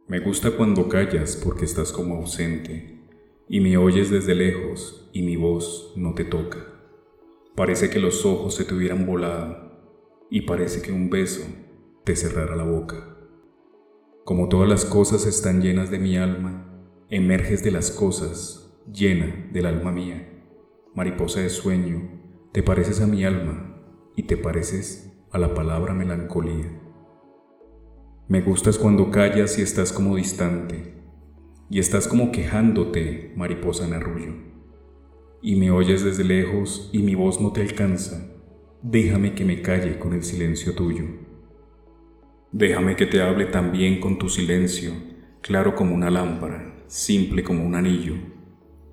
Me gusta cuando callas porque estás como ausente y me oyes desde lejos y mi voz no te toca. Parece que los ojos se te hubieran volado y parece que un beso te cerrara la boca. Como todas las cosas están llenas de mi alma, emerges de las cosas, llena del alma mía. Mariposa de sueño, te pareces a mi alma y te pareces a la palabra melancolía. Me gustas cuando callas y estás como distante, y estás como quejándote, mariposa en arrullo y me oyes desde lejos y mi voz no te alcanza, déjame que me calle con el silencio tuyo. Déjame que te hable también con tu silencio, claro como una lámpara, simple como un anillo.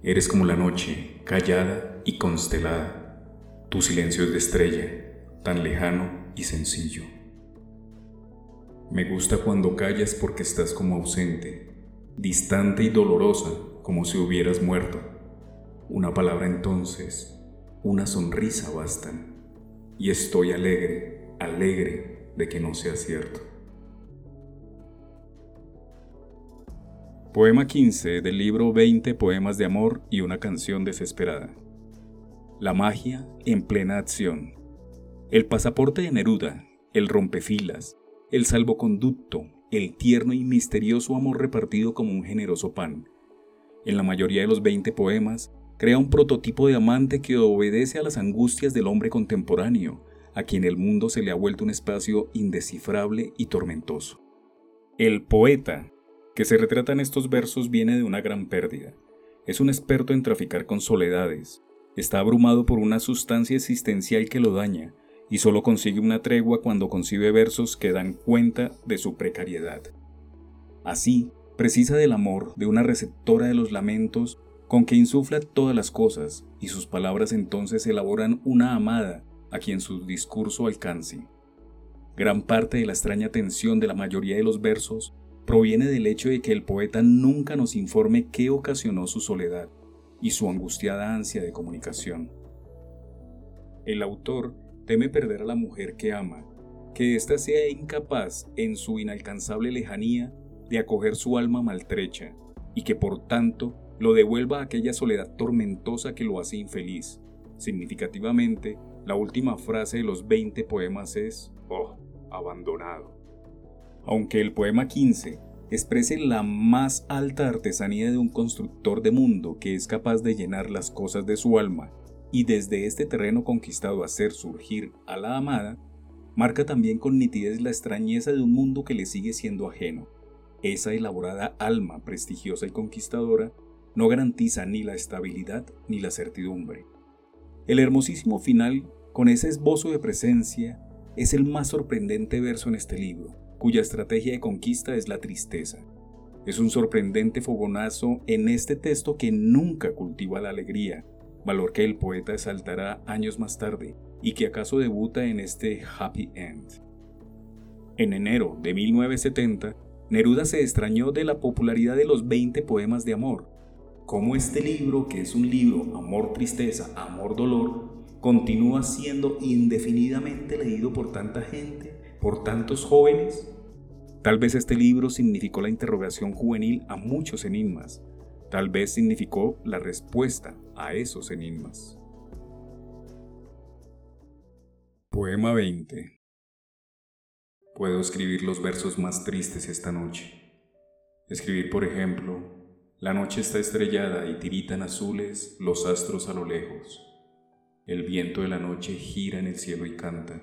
Eres como la noche, callada y constelada. Tu silencio es de estrella, tan lejano y sencillo. Me gusta cuando callas porque estás como ausente, distante y dolorosa como si hubieras muerto una palabra entonces, una sonrisa bastan. Y estoy alegre, alegre de que no sea cierto. Poema 15 del libro 20 Poemas de Amor y una canción desesperada. La magia en plena acción. El pasaporte de Neruda, el rompefilas, el salvoconducto, el tierno y misterioso amor repartido como un generoso pan. En la mayoría de los 20 poemas crea un prototipo de amante que obedece a las angustias del hombre contemporáneo, a quien el mundo se le ha vuelto un espacio indescifrable y tormentoso. El poeta, que se retrata en estos versos, viene de una gran pérdida. Es un experto en traficar con soledades, está abrumado por una sustancia existencial que lo daña, y solo consigue una tregua cuando concibe versos que dan cuenta de su precariedad. Así, precisa del amor, de una receptora de los lamentos con que insufla todas las cosas, y sus palabras entonces elaboran una amada a quien su discurso alcance. Gran parte de la extraña tensión de la mayoría de los versos proviene del hecho de que el poeta nunca nos informe qué ocasionó su soledad y su angustiada ansia de comunicación. El autor teme perder a la mujer que ama, que ésta sea incapaz en su inalcanzable lejanía de acoger su alma maltrecha y que por tanto lo devuelva a aquella soledad tormentosa que lo hace infeliz. Significativamente, la última frase de los 20 poemas es, oh, abandonado. Aunque el poema 15 exprese la más alta artesanía de un constructor de mundo que es capaz de llenar las cosas de su alma y desde este terreno conquistado hacer surgir a la amada, marca también con nitidez la extrañeza de un mundo que le sigue siendo ajeno. Esa elaborada alma prestigiosa y conquistadora no garantiza ni la estabilidad ni la certidumbre. El hermosísimo final, con ese esbozo de presencia, es el más sorprendente verso en este libro, cuya estrategia de conquista es la tristeza. Es un sorprendente fogonazo en este texto que nunca cultiva la alegría, valor que el poeta exaltará años más tarde y que acaso debuta en este Happy End. En enero de 1970, Neruda se extrañó de la popularidad de los 20 poemas de amor, cómo este libro, que es un libro amor, tristeza, amor, dolor, continúa siendo indefinidamente leído por tanta gente por tantos jóvenes? Tal vez este libro significó la interrogación juvenil a muchos enigmas. Tal vez significó la respuesta a esos enigmas. Poema 20 Puedo escribir los versos más tristes esta noche. Escribir, por ejemplo, la noche está estrellada y tiritan azules los astros a lo lejos. El viento de la noche gira en el cielo y canta.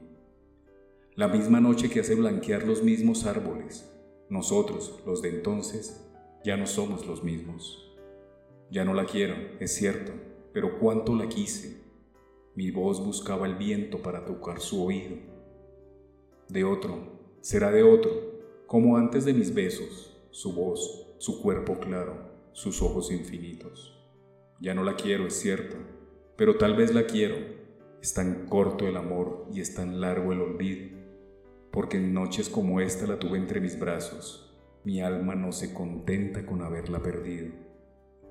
la misma noche que hace blanquear los mismos árboles. Nosotros, los de entonces, ya no somos los mismos. Ya no la quiero, es cierto, pero cuánto la quise. Mi voz buscaba el viento para tocar su oído. De otro, será de otro, como antes de mis besos, su voz, su cuerpo claro, sus ojos infinitos. Ya no la quiero, es cierto, pero tal vez la quiero. Es tan corto el amor y es tan largo el olvido porque en noches como esta la tuve entre mis brazos. Mi alma no se contenta con haberla perdido,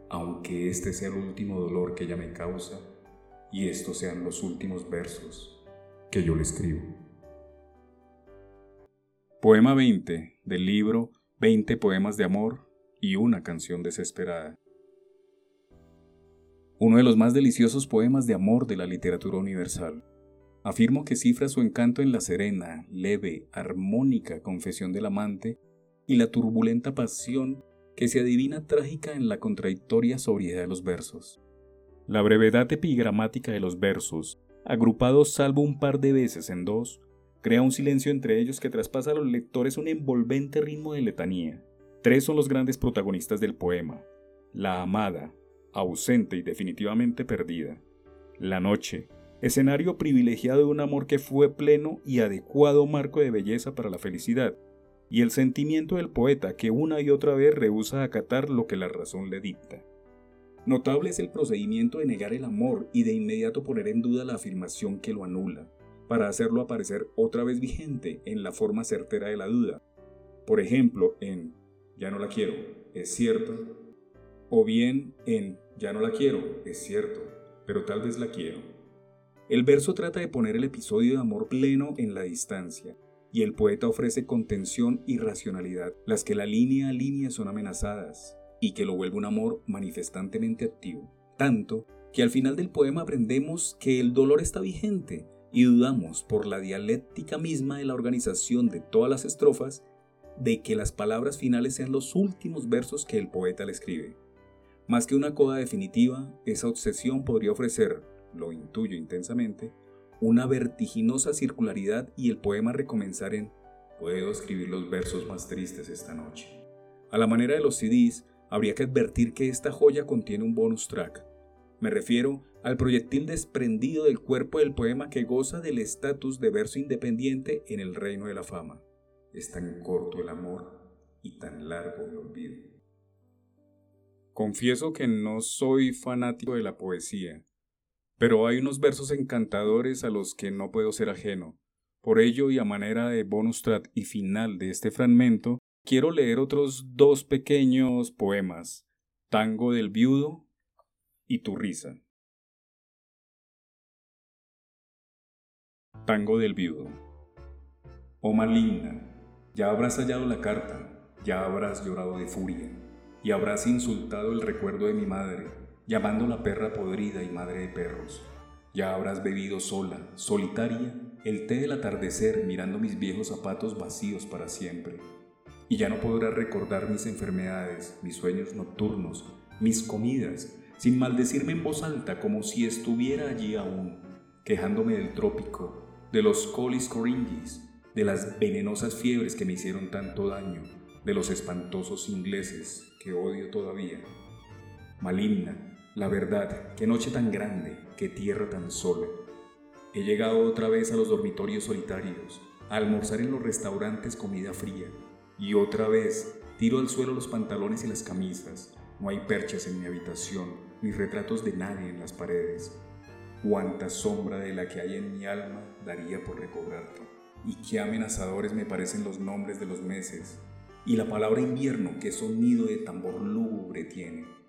aunque este sea el último dolor que ella me causa y estos sean los últimos versos que yo le escribo. Poema 20 del libro 20 poemas de amor y una canción desesperada. Uno de los más deliciosos poemas de amor de la literatura universal. Afirmo que cifra su encanto en la serena, leve, armónica confesión del amante y la turbulenta pasión que se adivina trágica en la contradictoria sobriedad de los versos. La brevedad epigramática de los versos, agrupados salvo un par de veces en dos, crea un silencio entre ellos que traspasa a los lectores un envolvente ritmo de letanía. Tres son los grandes protagonistas del poema. La amada, ausente y definitivamente perdida. La noche, escenario privilegiado de un amor que fue pleno y adecuado marco de belleza para la felicidad, y el sentimiento del poeta que una y otra vez rehúsa acatar lo que la razón le dicta. Notable es el procedimiento de negar el amor y de inmediato poner en duda la afirmación que lo anula, para hacerlo aparecer otra vez vigente en la forma certera de la duda. Por ejemplo, en Ya no la quiero, es cierto, o bien en Ya no la quiero, es cierto, pero tal vez la quiero. El verso trata de poner el episodio de amor pleno en la distancia, y el poeta ofrece contención y racionalidad, las que la línea a línea son amenazadas, y que lo vuelve un amor manifestantemente activo. Tanto que al final del poema aprendemos que el dolor está vigente y dudamos por la dialéctica misma de la organización de todas las estrofas de que las palabras finales sean los últimos versos que el poeta le escribe. Más que una coda definitiva, esa obsesión podría ofrecer lo intuyo intensamente, una vertiginosa circularidad y el poema recomenzar en Puedo escribir los versos más tristes esta noche. A la manera de los CDs, habría que advertir que esta joya contiene un bonus track. Me refiero al proyectil desprendido del cuerpo del poema que goza del estatus de verso independiente en el reino de la fama. Es tan corto el amor y tan largo el olvido. Confieso que no soy fanático de la poesía, pero hay unos versos encantadores a los que no puedo ser ajeno. Por ello, y a manera de bonus track y final de este fragmento, quiero leer otros dos pequeños poemas, Tango del Viudo y Tu Risa. Tango del Viudo. Oh maligna, ya habrás hallado la carta, ya habrás llorado de furia, y habrás insultado el recuerdo de mi madre, llamando la perra podrida y madre de perros. Ya habrás bebido sola, solitaria, el té del atardecer mirando mis viejos zapatos vacíos para siempre. Y ya no podrá recordar mis enfermedades, mis sueños nocturnos, mis comidas, sin maldecirme en voz alta como si estuviera allí aún, quejándome del trópico, de los colis coringis, de las venenosas fiebres que me hicieron tanto daño, de los espantosos ingleses que odio todavía. Maligna, la verdad, qué noche tan grande, qué tierra tan sola. He llegado otra vez a los dormitorios solitarios, a almorzar en los restaurantes comida fría, y otra vez tiro al suelo los pantalones y las camisas. No hay perchas en mi habitación, ni retratos de nadie en las paredes. Cuánta sombra de la que hay en mi alma daría por recobrarte. Y qué amenazadores me parecen los nombres de los meses, y la palabra invierno qué sonido de tambor lúgubre tiene.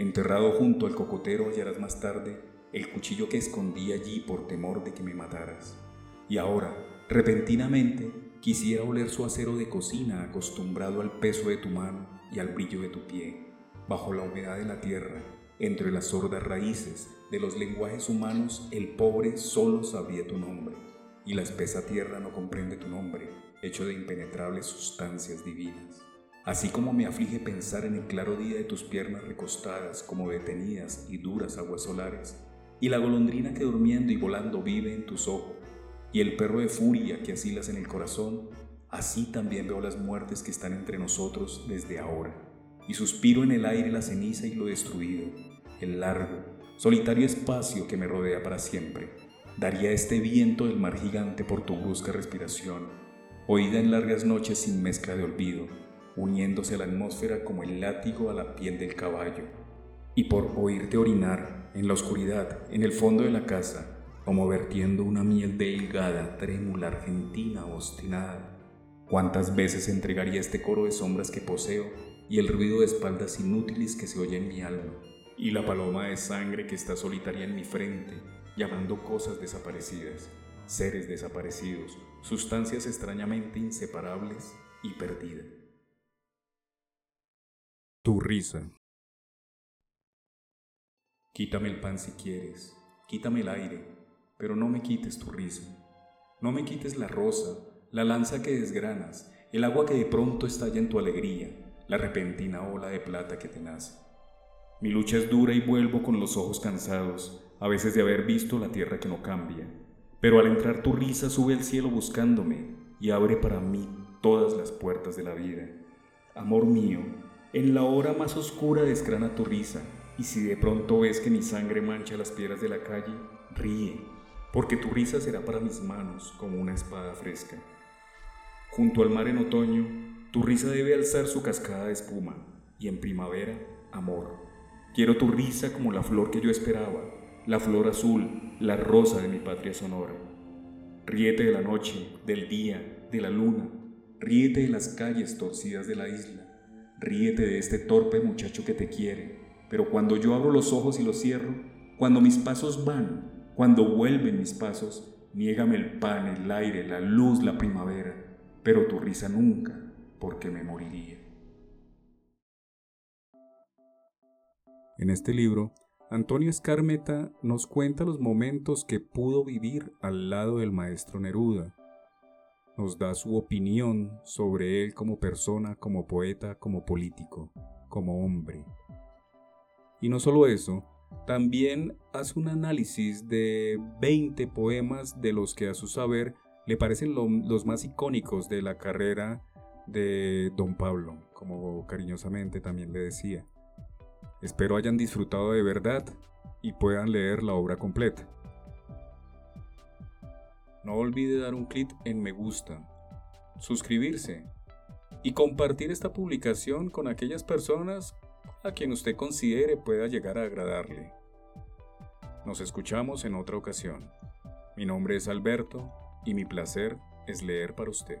Enterrado junto al cocotero hallarás más tarde el cuchillo que escondí allí por temor de que me mataras. Y ahora, repentinamente, quisiera oler su acero de cocina acostumbrado al peso de tu mano y al brillo de tu pie, bajo la humedad de la tierra, entre las sordas raíces de los lenguajes humanos, el pobre solo sabía tu nombre, y la espesa tierra no comprende tu nombre, hecho de impenetrables sustancias divinas. Así como me aflige pensar en el claro día de tus piernas recostadas como detenidas y duras aguas solares, y la golondrina que durmiendo y volando vive en tus ojos, y el perro de furia que asilas en el corazón, así también veo las muertes que están entre nosotros desde ahora, y suspiro en el aire la ceniza y lo destruido, el largo, solitario espacio que me rodea para siempre. Daría este viento del mar gigante por tu brusca respiración, oída en largas noches sin mezcla de olvido, uniéndose a la atmósfera como el látigo a la piel del caballo, y por oírte orinar en la oscuridad, en el fondo de la casa, como vertiendo una miel delgada, trémula, argentina, obstinada. ¿Cuántas veces entregaría este coro de sombras que poseo y el ruido de espaldas inútiles que se oye en mi alma? Y la paloma de sangre que está solitaria en mi frente, llamando cosas desaparecidas, seres desaparecidos, sustancias extrañamente inseparables y perdidas. Tu risa. Quítame el pan si quieres, quítame el aire, pero no me quites tu risa. No me quites la rosa, la lanza que desgranas, el agua que de pronto estalla en tu alegría, la repentina ola de plata que te nace. Mi lucha es dura y vuelvo con los ojos cansados, a veces de haber visto la tierra que no cambia. Pero al entrar tu risa sube al cielo buscándome y abre para mí todas las puertas de la vida. Amor mío, en la hora más oscura desgrana tu risa, y si de pronto ves que mi sangre mancha las piedras de la calle, ríe, porque tu risa será para mis manos como una espada fresca. Junto al mar en otoño, tu risa debe alzar su cascada de espuma, y en primavera, amor. Quiero tu risa como la flor que yo esperaba, la flor azul, la rosa de mi patria sonora. Ríete de la noche, del día, de la luna, ríete de las calles torcidas de la isla, Ríete de este torpe muchacho que te quiere, pero cuando yo abro los ojos y los cierro, cuando mis pasos van, cuando vuelven mis pasos, niégame el pan, el aire, la luz, la primavera, pero tu risa nunca, porque me moriría. En este libro, Antonio Escarmeta nos cuenta los momentos que pudo vivir al lado del maestro Neruda, nos da su opinión sobre él como persona, como poeta, como político, como hombre. Y no solo eso, también hace un análisis de 20 poemas de los que a su saber le parecen los más icónicos de la carrera de Don Pablo, como cariñosamente también le decía. Espero hayan disfrutado de verdad y puedan leer la obra completa. No olvide dar un clic en me gusta, suscribirse y compartir esta publicación con aquellas personas a quien usted considere pueda llegar a agradarle. Nos escuchamos en otra ocasión. Mi nombre es Alberto y mi placer es leer para usted.